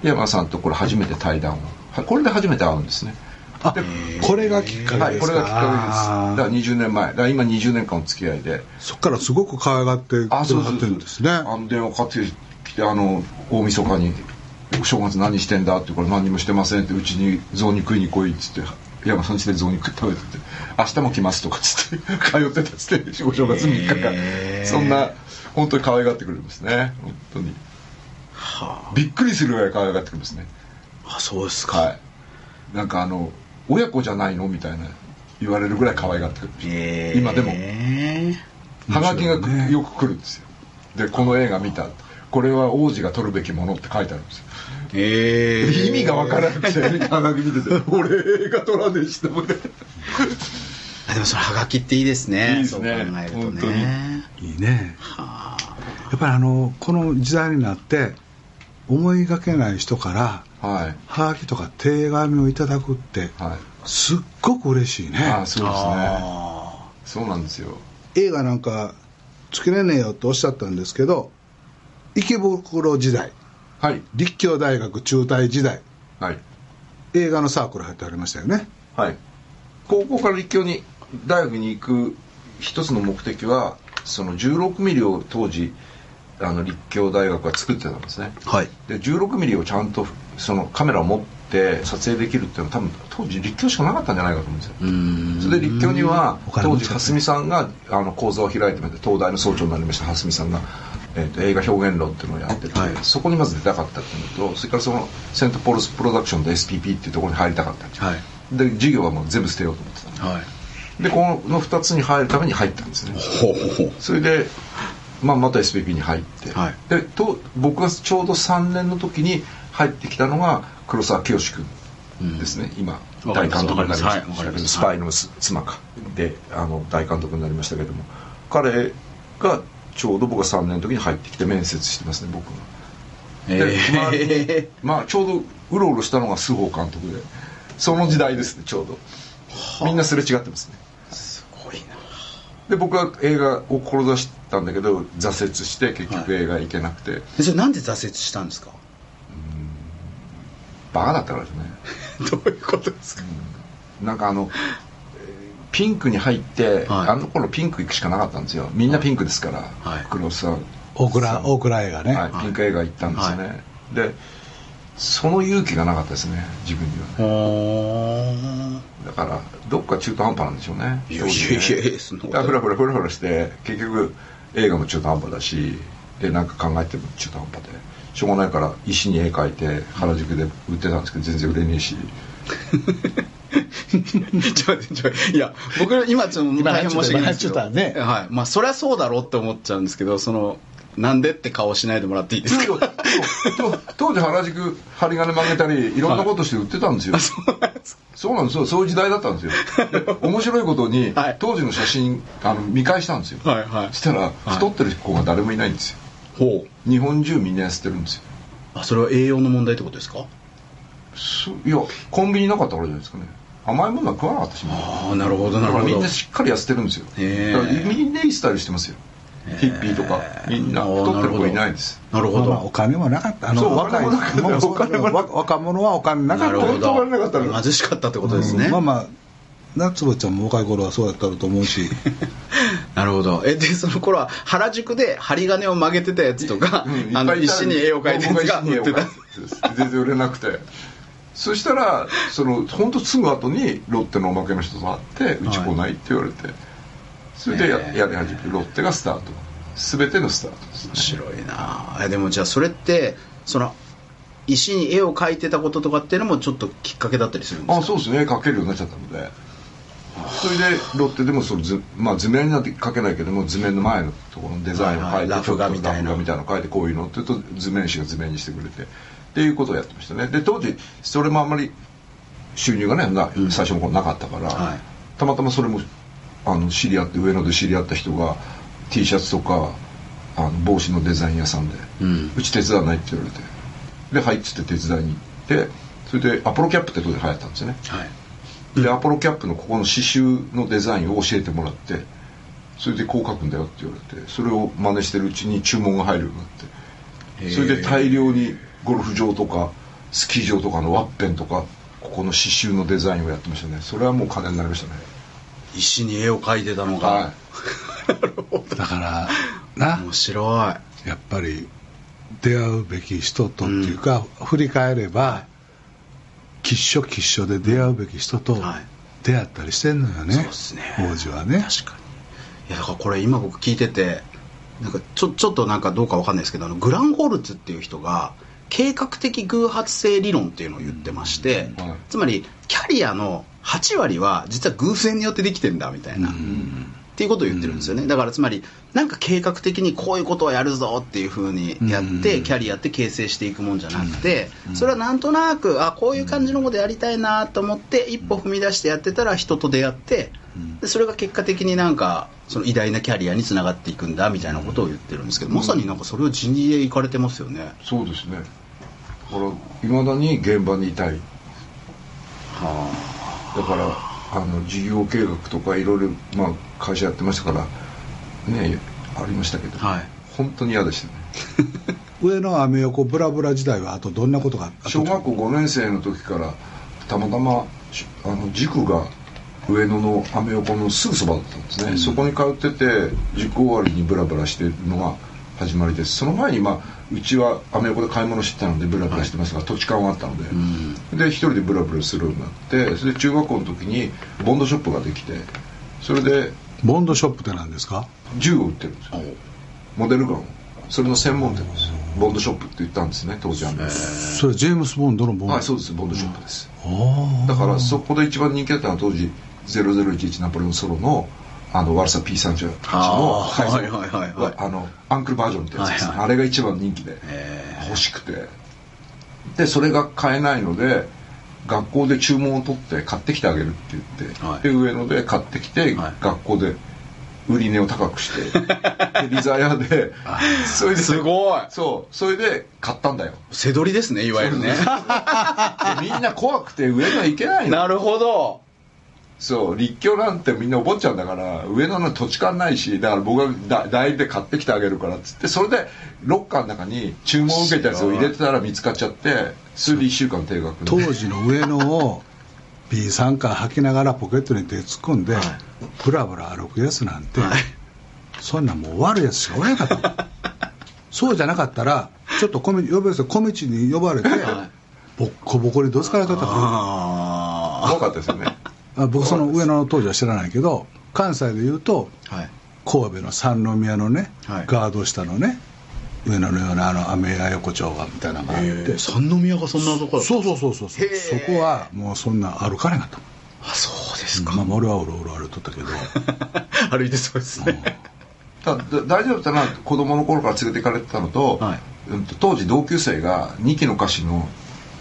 山さんとこれ初めて対談を。はこれで初めて会うんですね。あこれがきっかけはいですか。これがきっかけです。だから20年前。だから今20年間お付き合いで。そっからすごく可愛がってくださってるんですね。あの電話かかってきてあの大晦日に「正月何してんだ?」って言うから「何にもしてません」って「うちに雑煮食いに来い」っつって山さん家で雑煮食べてて「明日も来ます」とかっつって通ってたっつってお正月3日間。そんな本当に可愛がってくれるんですね。本当に。はびっくりするぐらい可愛がってくるんですね。ああそうですか、はい。なんかあの親子じゃないのみたいな言われるぐらい可愛がってくるえ。ー今でも。はがきがねよく来るんですよ。でこの映画見た。これは王子が取るべきものって書いてあるんですよ。え。ー意味がわからなくてはがき見てて俺映画撮らねえしと思って。あでもそのハガキっていいですね。いいですね。そう考えると本当に。ね。いいね。はあ。やっぱりあのこの時代になって思いがけない人からはい。ハガキとか手紙をいただくってはい。すっごく嬉しいね。ああそうですね。あそうなんですよ。映画なんか作れねえよっておっしゃったんですけど池袋時代はい。立教大学中退時代はい。映画のサークル入ってありましたよね。はい。高校から立教に大学に行く一つの目的はその16ミリを当時あの立教大学は作ってたんですね。ーはい。で16ミリをちゃんとそのカメラを持って撮影できるっていうのは多分当時立教しかなかったんじゃないかと思うんですよ。うーん。それで立教には当時蓮見さんがあの講座を開いてまして東大の総長になりました蓮見さんが、えーと映画表現論っていうのをやってて、はい。そこにまず出たかったっていうのとそれからそのセントポールスプロダクションで SPP っていうところに入りたかったんではい。で授業はもう全部捨てようと思ってたのはい。でこの2つに入るために入ったんですね。ほうほうほう。それで、まあ、また SPP に入って、はい。でと僕がちょうど3年の時に入ってきたのが黒沢清君ですね、今わかります。大監督になりました。スパイのす妻か。であの大監督になりましたけども。彼がちょうど僕が3年の時に入ってきて面接してますね僕が。で、えまあちょうどうろうろしたのが須保監督でその時代ですねちょうど。みんなすれ違ってますねで僕は映画を志したんだけど挫折して結局映画行けなくて、えそれなんで挫折したんですか？バカだったからですね。どういうことですか？なんかあのえーピンクに入って、はい。あの頃ピンク行くしかなかったんですよ。みんなピンクですから、はい。黒沢大倉大倉映画ね、はい、ピンク映画行ったんですよね、でその勇気がなかったですね自分には。ねほだからどっか中途半端なんでしょうね。いやいやいやいやそんなこと。いやふらふらふらふらして結局映画も中途半端だしでなんか考えても中途半端で。しょうがないから石に絵描いて原宿で売ってたんですけど全然売れねえし。ちょちょいや僕今ちょっと大変申し訳ないですけど。今ちょっとねはい。まあそりゃそうだろうって思っちゃうんですけどそのなんでって顔しないでもらっていいですか？当当時原宿針金曲げたりいろんなことして売ってたんですよ、そうなんですよ。そういう時代だったんですよ。で 面白いことに、はい。当時の写真あの見返したんですよ、はいはい。そしたら、太ってる子が誰もいないんですよ。ほう。日本中みんな痩せてるんですよ。あそれは栄養の問題ってことですか？そいやコンビニなかったからじゃないですかね。甘いものは食わなかったし。ああなるほどなるほど。みんなしっかり痩せてるんですよ。だからみんないいスタイルしてますよヒッピーとかみんな太ってる子いないです。なるほまあまあおど金もなかった。あそう若い若者はお金なかった。なるほ本当はなかったのど貧しかったってことですね、うんまあまあ夏子ちゃんも若い頃はそうやったと思うし。なるほど。えでその頃は原宿で針金を曲げてたやつとか、うんあの石に絵を描いてるやつが。売ってたた全然売れなくて。そしたらその本当すぐ後にロッテのおまけの人と会って「うち来ない?」って言われてそれでや,、やり始めてロッテがスタート。全てのスタートですね。面白いな。えでもじゃあそれってその石に絵を描いてたこととかっていうのもちょっときっかけだったりするんですか？あそうですね。絵描けるようになっちゃったので。それでロッテでもその図,、まあ、図面になって描けないけども図面の前のところのデザインを描いて、はいはい。ラフ画みたいな。の描いてこういうのって言うと図面師が図面にしてくれて。っていうことをやってましたね。で当時それもあんまり収入がねな最初の頃なかったから、はい。たまたまそれもあの知り合って上野で知り合った人が T シャツとかあの帽子のデザイン屋さんで、うんうち手伝わないって言われて。で「はい」っつって手伝いに行ってそれでアポロキャップってとこで流行ったんですよね。はい。でアポロキャップのここの刺繍のデザインを教えてもらってそれでこう書くんだよって言われてそれを真似してるうちに注文が入るようになってそれで大量にゴルフ場とかスキー場とかのワッペンとかここの刺繍のデザインをやってましたね。それはもう金になりましたね石に絵を描いてたのが、は だからな。面白い。やっぱり出会うべき人とっていうか、振り返れば吉所吉所で出会うべき人とはい。出会ったりしてんのよね、そうですね。王子はね。確かに。いやだからこれ今僕聞いててなんかちょちょっとなんかどうかわかんないですけどあのグランホルツっていう人が計画的偶発性理論っていうのを言ってまして、うん。はい。つまりキャリアの8割は実は偶然によってできてんだみたいな、っていうことを言ってるんですよね。だからつまりなんか計画的にこういうことをやるぞっていうふうにやって、うんキャリアって形成していくもんじゃなくて、それはなんとなくあこういう感じのことやりたいなと思って一歩踏み出してやってたら人と出会って、でそれが結果的になんかその偉大なキャリアにつながっていくんだみたいなことを言ってるんですけど、まさになんかそれを人事で行かれてますよね。いそうですね。だからいまだに現場にいたいだからあの事業計画とかいろいろ、まあ、会社やってましたからねありましたけど、はい。本当に嫌でしたね。上のアメ横ブラブラ時代はあとどんなことがあった小学校5年生の時からたまたましあの塾が上野のアメ横のすぐそばだったんですね、そこに通ってて塾終わりにブラブラしてるのが始まりですその前にまあうちはアメ横で買い物してたのでブラブラしてますが、土地勘はあったので、で一人でブラブラするようになってそれで中学校の時にボンドショップができてそれでボンドショップって何ですか？銃を売ってるんですよ。モデルガンを。それの専門店です。よボンドショップって言ったんですね当時アメそれジェームス・ボンドのボンド？はいそうです。ボンドショップです、あだからそこで一番人気だったのは当時0011ナポレオンソロのあのワルサ P38 のはいはいはいはい。あのアンクルバージョンってやつですね、はいはい。あれが一番人気でへ欲しくて。でそれが買えないので学校で注文を取って買ってきてあげるって言って、はい。で上野で買ってきて、はい。学校で売り値を高くして でリザヤでそれですごい。そうそれで買ったんだよ。背取りですねいわゆるね。でみんな怖くて上野行けないの。なるほどそう立教なんてみんなお坊ちゃんだから上野の土地勘ないしだから僕がだ代理で買ってきてあげるからっつってそれでロッカーの中に注文を受けたやつを入れてたら見つかっちゃってそれで1週間定額当時の上野を B3 カー履きながらポケットに手突っ込んで、ブラブラ歩くやつなんて、はい。そんなんもう悪いやつしかおれんかった。そうじゃなかったらちょっと小道呼ばれて小道に呼ばれて、ボッコボコにどつかれとったか。らあ怖かったですよねあ僕その上野の当時は知らないけど関西で言うとあはい。神戸の三宮のね、はい。ガード下のね上野のようなあのアメヤ横丁がみたいなのがあって三宮がそんなところそうそうそうそうそこはもうそんな歩かれなかっあそうですか、たまあ俺はうろうろ歩いとったけど。歩いてそうですね。ただ大丈夫だったのは子供の頃から連れて行かれてたのと,、はい。当時同級生が二期の歌手の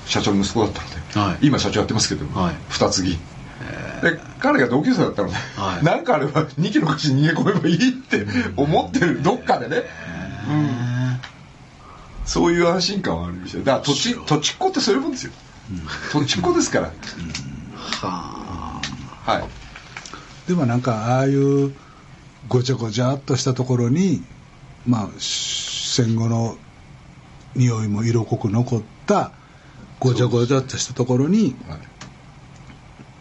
社長の息子だったので、はい。今社長やってますけど、はい。二継ぎで彼が同級生だったので、はい。なんかあれば2キロ貸しに逃げ込めばいいって思ってるどっかでね、うん、そういう安心感はありましたよだから土地土地っ子ってそういうもんですよ、土地っ子ですから、ははい。でもなんかああいうごちゃごちゃっとしたところにまあ戦後の匂いも色濃く残ったごちゃごちゃっとしたところにはい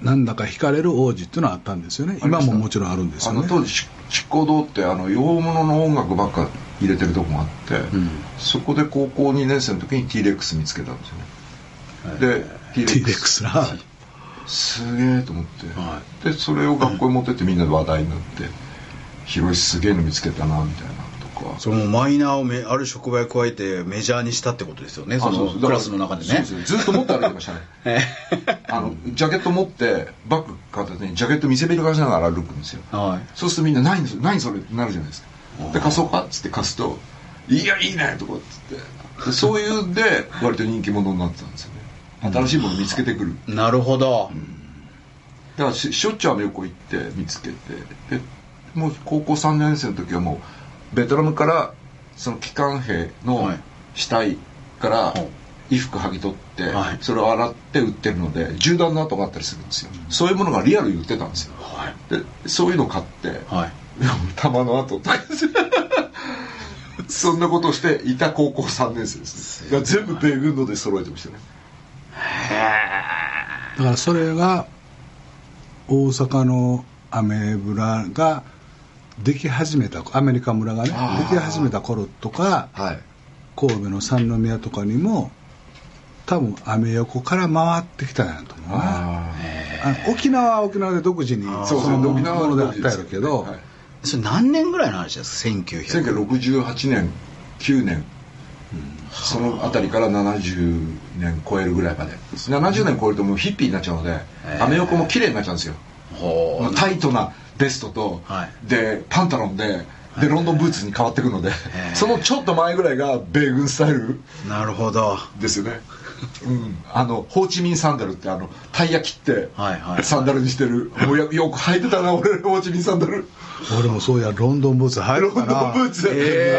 なんだか惹かれる王子っていうのはあったんですよね。今ももちろんあるんですあよね。の当時し執行堂ってあの洋物の音楽ばっか入れてるとこがあって、そこで高校2年生の時に T レックス見つけたんですよね、で T レックス。なすげえと思って、はでそれを学校に持ってってみんなで話題になって広いすげえの見つけたなみたいなそのマイナーをめある職場へ加えてメジャーにしたってことですよね。そのクラスの中でね。そうですずっと持って歩いてましたね。あのジャケット持ってバッグ片手にジャケット見せびらかしながら歩くんですよ。はい。そうするとみんな「何それ何それ?」ってなるじゃないですか。で貸そうかっつって貸すと「いやいいね」とかっつって。でそういうんで割と人気者になってたんですよね。新しいもの見つけてくる。なるほど、だからししょっちゅうアメ横行って見つけてでもう高校3年生の時はもうベトナムからその機関兵のはい。死体からはい。衣服剥ぎ取って、はい。それを洗って売ってるので銃弾の跡があったりするんですよ、そういうものがリアルに売ってたんですよ。はい。でそういうの買って、はい。弾の跡とか そんなことをしていた高校3年生ですね。全部米軍ので揃えてましたね。だからそれが大阪のアメ村ができ始めたアメリカ村がねでき始めた頃とかはい。神戸の三宮とかにも多分アメ横から回ってきたんやと思うね。ああの沖縄は沖縄で独自にあー。その沖縄のであったやろうけど、はい。それ何年ぐらいの話ですか？1900 1968年9年、その辺りから70年超えるぐらいまで。70年超えるともうヒッピーになっちゃうので、アメ横も綺麗になっちゃうんですよ。タイトなベストと、はい。でパンタロンででロンドンブーツに変わっていくのでーそのちょっと前ぐらいが米軍スタイルなるほど。ですよね、うん、あのホーチミンサンダルってあのタイヤ切ってはいはい。サンダルにしてる。もうやよく履いてたな俺ホーチミンサンダル。俺もそうやロンドンブーツ入ロンドンブーツ。え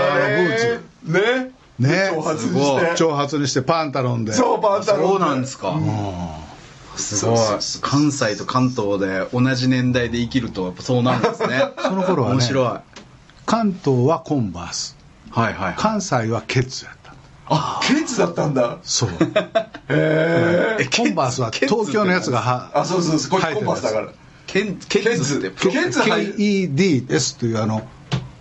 ー。ブーツ。ね。ね。長髪にして。長髪にしてパンタロンで。そうパンタロンそうなんですか、すごい。関西と関東で同じ年代で生きるとやっぱそうなるんですね。その頃はね面白い。は関東はコンバース。いはいはい。関西はケツやった。あケツだったんだ。そう。へえコンバースは東京のやつがはあそうそうそう。これコンバースだから。ケンケンズってケツ履い。KEDS というあの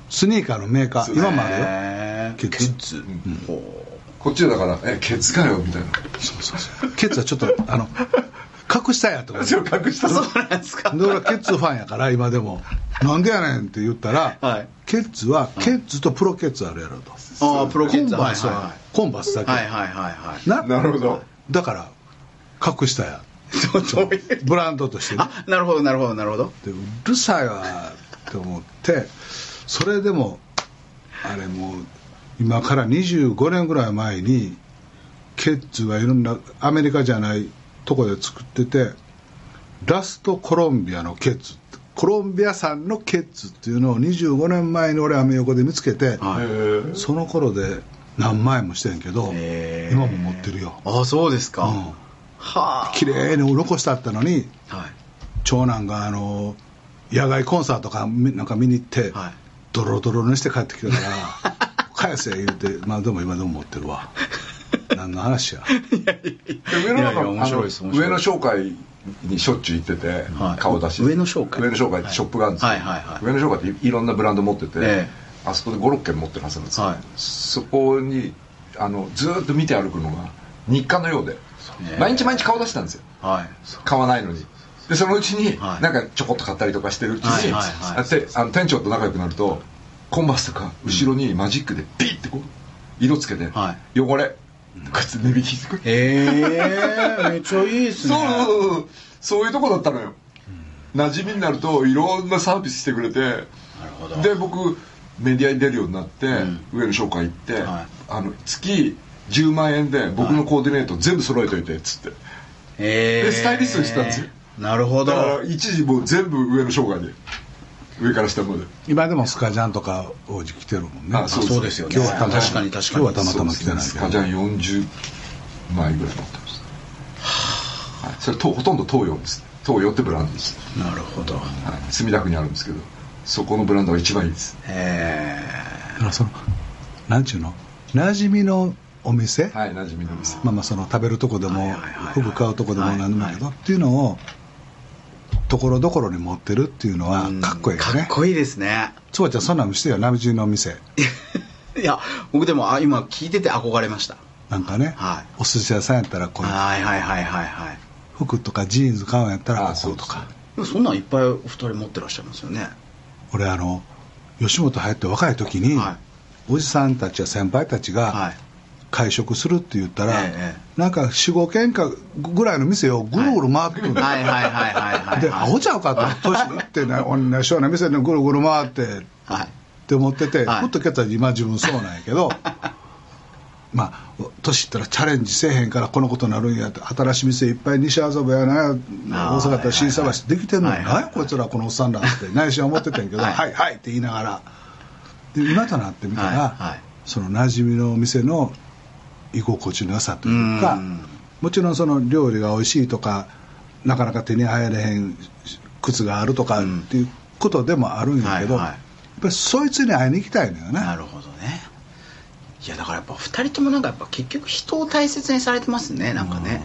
スニーカーのメーカー。今もあるよ。ケツ。ケツ。ほこっちだからえケツかよみたいな。そうそうそう。ケツはちょっとあの隠したやとか。そうそうなんですか。で俺はケッツファンやから今でも「なんでやねん」って言ったら、はい。ケッツはケッツとプロケッツあるやろと、ああプロコケツンバースはい。はコンバースだけ、はいはいはいはい。ななるほど。だから隠したや。ブランドとしてね。あなるほどなるほどなるほど。でうるさいわって思ってそれでもあれもう今から25年ぐらい前にケッツがいろんなアメリカじゃないとこで作っててラストコロンビアのケッツコロンビア産のケッツっていうのを25年前に俺アメ横で見つけて、その頃で何万円もしてんけど今も持ってるよ。ああそうですか、うん。は綺麗に残してあったのにあはい。長男があの野外コンサートかみなんか見に行って、はい。ドロドロにして帰ってきたから「返せ」言うてまあでも今でも持ってるわ何の話や？で上野上野商会にしょっちゅう行ってて、はい。顔出し。上野商会？上野商会ってショップがあるんですよ、はいはいはい。上野商会っていろんなブランド持ってて、えあそこで56軒持ってるはずなんですよ、はい。そこにあのずーっと見て歩くのが日課のようで。ね。毎日毎日顔出してたんですよ。はい。買わないのに。でそのうちにはい。なんかちょこっと買ったりとかしてるうちはいに、はいはい。あであの店長と仲良くなるとコンバースとか後ろにマジックでピッてこう色つけて、は汚れこうやって値引きしてく。れへえめっちゃいいですね。そうそういうとこだったのよ、馴染みになるといろんなサービスしてくれて。なるほど。で僕メディアに出るようになって、ん。上野商会行って、はい。あの月10万円で僕のコーディネート全部揃えといてっつって、へえでスタイリストにしてたんですよ。なるほど。だから一時もう全部上野商会で上から下まで。今でもスカジャンとか王子来てるもんね。あそうそうですよね。今日はたま確かに確かに。今日はたまたま来てないけど。スカジャン40枚ぐらい持ってました、はい、それとほとんど東洋です。東洋ってブランドです、なるほど。はい、墨田区にあるんですけどそこのブランドが一番いいです。へだからそのなんちゅうの？馴染みのお店、はい馴染みの店。まあまあその食べるとこでも服買うとこでもはい何でもいいけどっていうのをところどころに持ってるっていうのはえかっこいいよね。かっこいいですね。つばちゃんそんなん見せてよ馴染みの店。いや僕でもあ今聞いてて憧れました。なんかね、はい。お寿司屋さんやったらこういう。はいはいはいはいはい。服とかジーンズ買うんやったらあこことか。でもそんなんいっぱいお二人持ってらっしゃいますよね。俺あの吉本入って若い時に、はい。おじさんたちや先輩たちがはい会食するって言ったら、ええなんか45軒かぐらいの店をぐるぐる回ってくる。で、アホちゃうかと。年いってね同じような店でぐるぐる回ってっはい。て思ってて、はい。ふっとけたら今自分そうなんやけど まあ年いったらチャレンジせえへんからこのことになるんやって新しい店いっぱい西麻布やな大阪だったら新探しできてんのに、何やこいつらこのおっさんらって 内心は思ってたんやけど「ははいい、はい」って言いながら。で今となってみたら、その馴染みの店の居心地の良さというかうん。もちろんその料理が美味しいとかなかなか手に入れへん靴があるとかっていうことでもあるんやけど、はいはい。やっぱりそいつに会いに行きたいのよね。なるほどね。いやだからやっぱ二人ともなんかやっぱ結局人を大切にされてますねなんかね。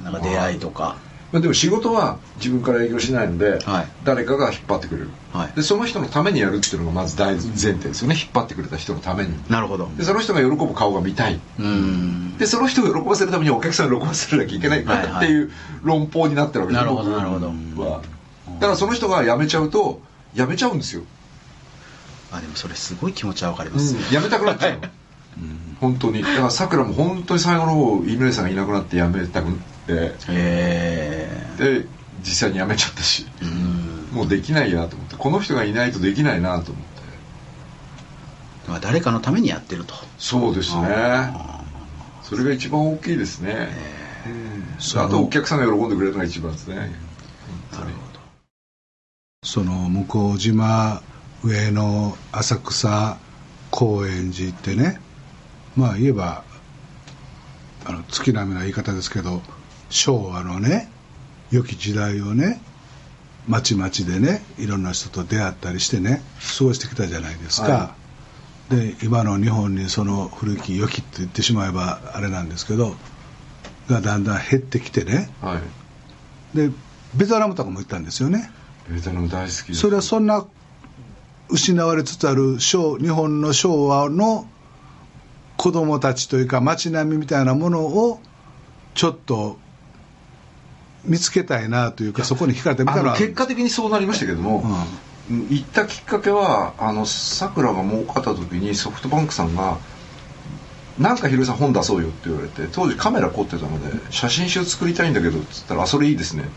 うなんか出会いとかまあでも仕事は自分から営業しないので、はい。誰かが引っ張ってくれる、はい。でその人のためにやるっていうのがまず大前提ですよね。引っ張ってくれた人のために。なるほど。でその人が喜ぶ顔が見たい。うん。でその人を喜ばせるためにお客さんを喜ばせなきゃいけないからっていう論法になってるわけです。なるほど僕なるほど。は。だからその人が辞めちゃうと辞めちゃうんですよ、あでもそれすごい気持ちはわかりうん。ます、辞めたくなっちゃうの、本当に。だからさくらも本当に最後の方イヌレさんがいなくなって辞めたくって。へえで実際に辞めちゃったし。うん。もうできないやと思って。この人がいないとできないなと思って。まあ誰かのためにやってると。そうですね。それが一番大きいですね、うん、あとお客さんが喜んでくれるのが一番ですね。なるほどその向島上野浅草高円寺ってね。まあ言えばあの月並みな言い方ですけど昭和のね良き時代をね町々でねいろんな人と出会ったりしてね過ごしてきたじゃないですか、はで今の日本にその古き良きって言ってしまえばあれなんですけどがだんだん減ってきてね。はい。でベトナムとかも行ったんですよね。ベトナム大好きです。それはそんな失われつつある昭日本の昭和の子供たちというか街並みみたいなものをちょっと見つけたいなというかそこに惹かれてみたあののは結果的にそうなりましたけども、行ったきっかけはあのさくらが儲かった時にソフトバンクさんが「なんかひろさん本出そうよ」って言われて当時カメラ凝ってたので「写真集作りたいんだけど」っつったら「あそれいいですね。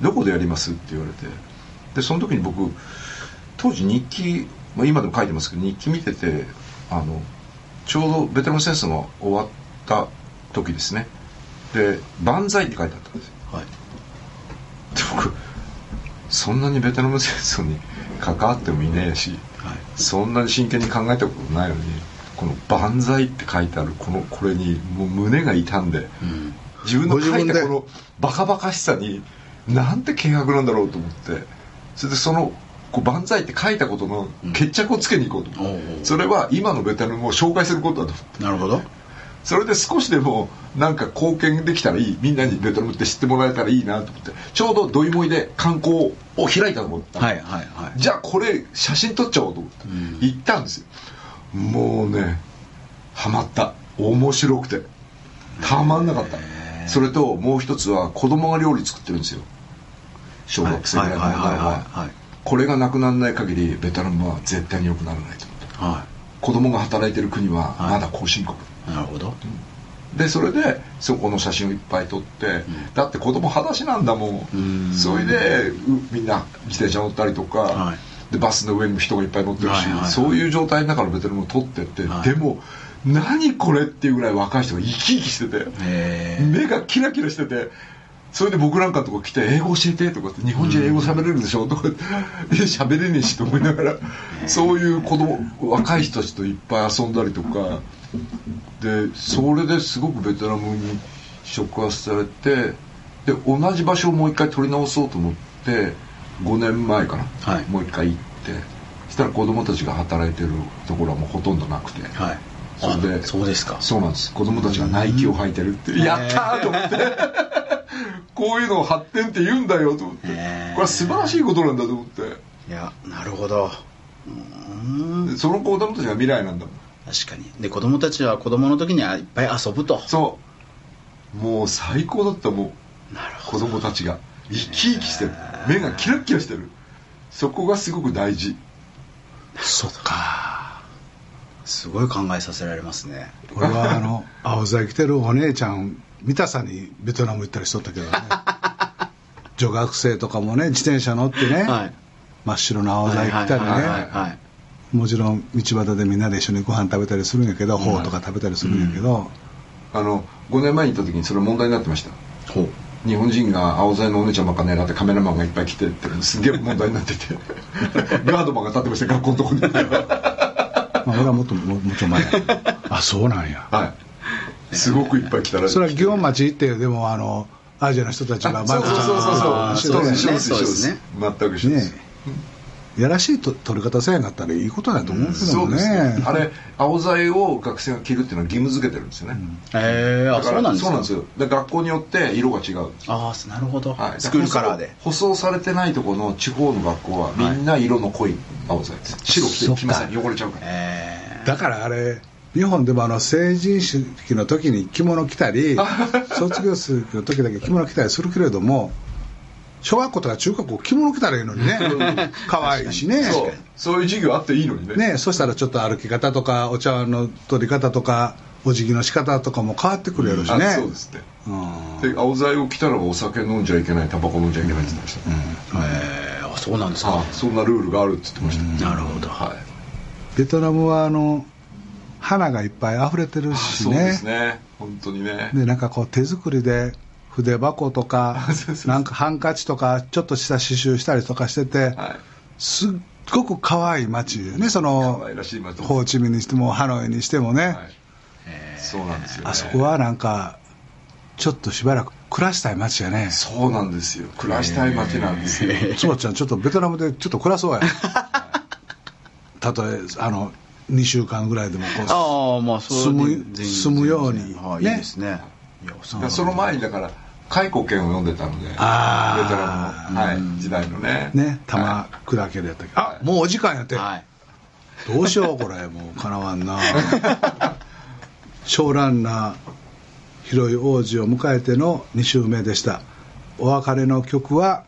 どこでやります?」って言われて。でその時に僕当時日記、まあ、今でも書いてますけど日記見ててあのちょうどベトナム戦争が終わった時ですね。で「万歳」って書いてあったんですよ。はいで僕そんなにベトナム戦争に関わってもいねえし、はい。そんなに真剣に考えたことないのにこの「万歳」って書いてあるこのこれにもう胸が痛んでうん。自分の書いたこのバカバカしさになんて軽薄なんだろうと思ってそれでそのこう万歳って書いたことの決着をつけに行こうと。うおうそれは今のベトナムを紹介することだとなるほどそれで少しでもなんか貢献できたらいいみんなにベトナムって知ってもらえたらいいなと思ってちょうどドイモイで観光を開いたと思ったの。はいはいはい。じゃあこれ写真撮っちゃおうと思って、うん。行ったんですよ。もうねハマった。面白くて。たまんなかった。それともう一つは子供が料理作ってるんですよ。小学生ぐらいのは。いはいはいははい。これがなくならない限りベトナムは絶対に良くならないと思って。は子供が働いてる国ははい。まだ後進国、いなるほど。でそれでそこの写真をいっぱい撮って、だって子供裸足なんだもん。うん。それでうみんな自転車乗ったりとか、はい。でバスの上にも人がいっぱい乗ってるし、はいはいはい。そういう状態の中のベトナムを撮ってって、はい。でも何これっていうぐらい若い人が生き生きしてて目がキラキラしててそれで僕なんかのとこ来て「英語教えて」とかって「日本人英語喋れるでしょ」とか言って「え喋れねえし」と思いながらそういう子供若い人たちといっぱい遊んだりとかでそれですごくベトナムに触発されてで同じ場所をもう一回撮り直そうと思って5年前かな、はい。もう一回行ってそしたら子供たちが働いてるところはもうほとんどなくて。はい。それであそうですか。そうなんです。子供たちがナイキを履いてるって、やったーと思って。こういうのを発展って言うんだよと思って。これは素晴らしいことなんだと思って。いやなるほど。その子供たちが未来なんだもん確かに。で子供たちは子供の時にはいっぱい遊ぶと。そう。もう最高だったもう。なるほ子供たちが。生き生きしてる。目がキラッキラしてる。そこがすごく大事。そっか。すごい考えさせられますね。俺はあの 青材着てるお姉ちゃん見たさにベトナム行ったりしとったけどね。女学生とかもね自転車乗ってね、はい。真っ白な青材着たりね、もちろん道端でみんなで一緒にご飯食べたりするんやけど、フォーとか食べたりするんやけど、あの5年前に行った時にそれ問題になってました。ほう。日本人が青材のお姉ちゃんばっか狙ってカメラマンがいっぱい来てってすげえ問題になってて。ガードマンが立ってました学校のとこに。まあ、俺はもっとももうちょい前や。あそうなんや。はい。すごくいっぱい来たら。しいそれは祇園町行ってでもあのアジアの人たちがそうそうそうそうそう。あー一緒です一緒ですそうですね。全く一緒です、ねやらしいと取り方せえへんかったらいいことだと思うけどそうもですね。ね。あれ青材を学生が着るっていうのは義務付けてるんですよね、へえあだからそうなんですか？そうなんですよ。で学校によって色が違う。ああなるほど、はい、スクールカラーで。舗装されてないところの地方の学校はみんな色の濃い青材です。白着てか。きません汚れちゃうから。えだからあれ日本でもあの成人式の時に着物着たり 卒業式の時だけ着物着たりするけれども小学校とか中学校着物着たらいいのにね。可愛いしね。そう。そういう授業あっていいのにね。ねそしたらちょっと歩き方とかお茶碗の取り方とかお辞儀の仕方とかも変わってくるやろしね、あそうですねうん。で青材を着たらお酒飲んじゃいけないタバコ飲んじゃいけないって言ってました、ー、えー、あそうなんですか、あそんなルールがあるって言ってました、なるほど。はい。ベトナムはあの花がいっぱい溢れてるあしそうですねね。本当にね。でなんかこう手作りで筆箱とか なんかハンカチとかちょっとした刺繍したりとかしてて、はい。すっごく可愛い街よねそ可のホーチミンにしてもハノイにしてもね、はい。そうなんですよ、ね、あそこはなんかちょっとしばらく暮らしたい街やね。そうなんですよ。暮らしたい街なんですよ。つばちゃんちょっとベトナムでちょっと暮らそうや。たとえあの2週間ぐらいでもこうああまあ住む住むようにはい、ねいいですね。その前にだから開国権を読んでたのでベトあーナムの、はい、時代のね。ね玉は砕けるやったっけ？あはい。もうお時間やって、はい。どうしようこれ。もうかなわんな。小蘭な広い王子を迎えての2週目でした。お別れの曲は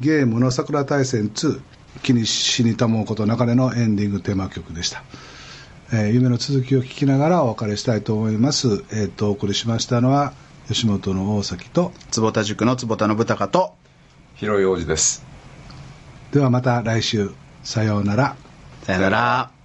ゲームの桜大戦2気に死にたもうこと中でのエンディングテーマ曲でした、えー夢の続きを聞きながらお別れしたいと思います。えっ、とお送りしましたのは吉本の大崎と坪田塾の坪田信孝と広い王子です。ではまた来週。さようなら。さよなら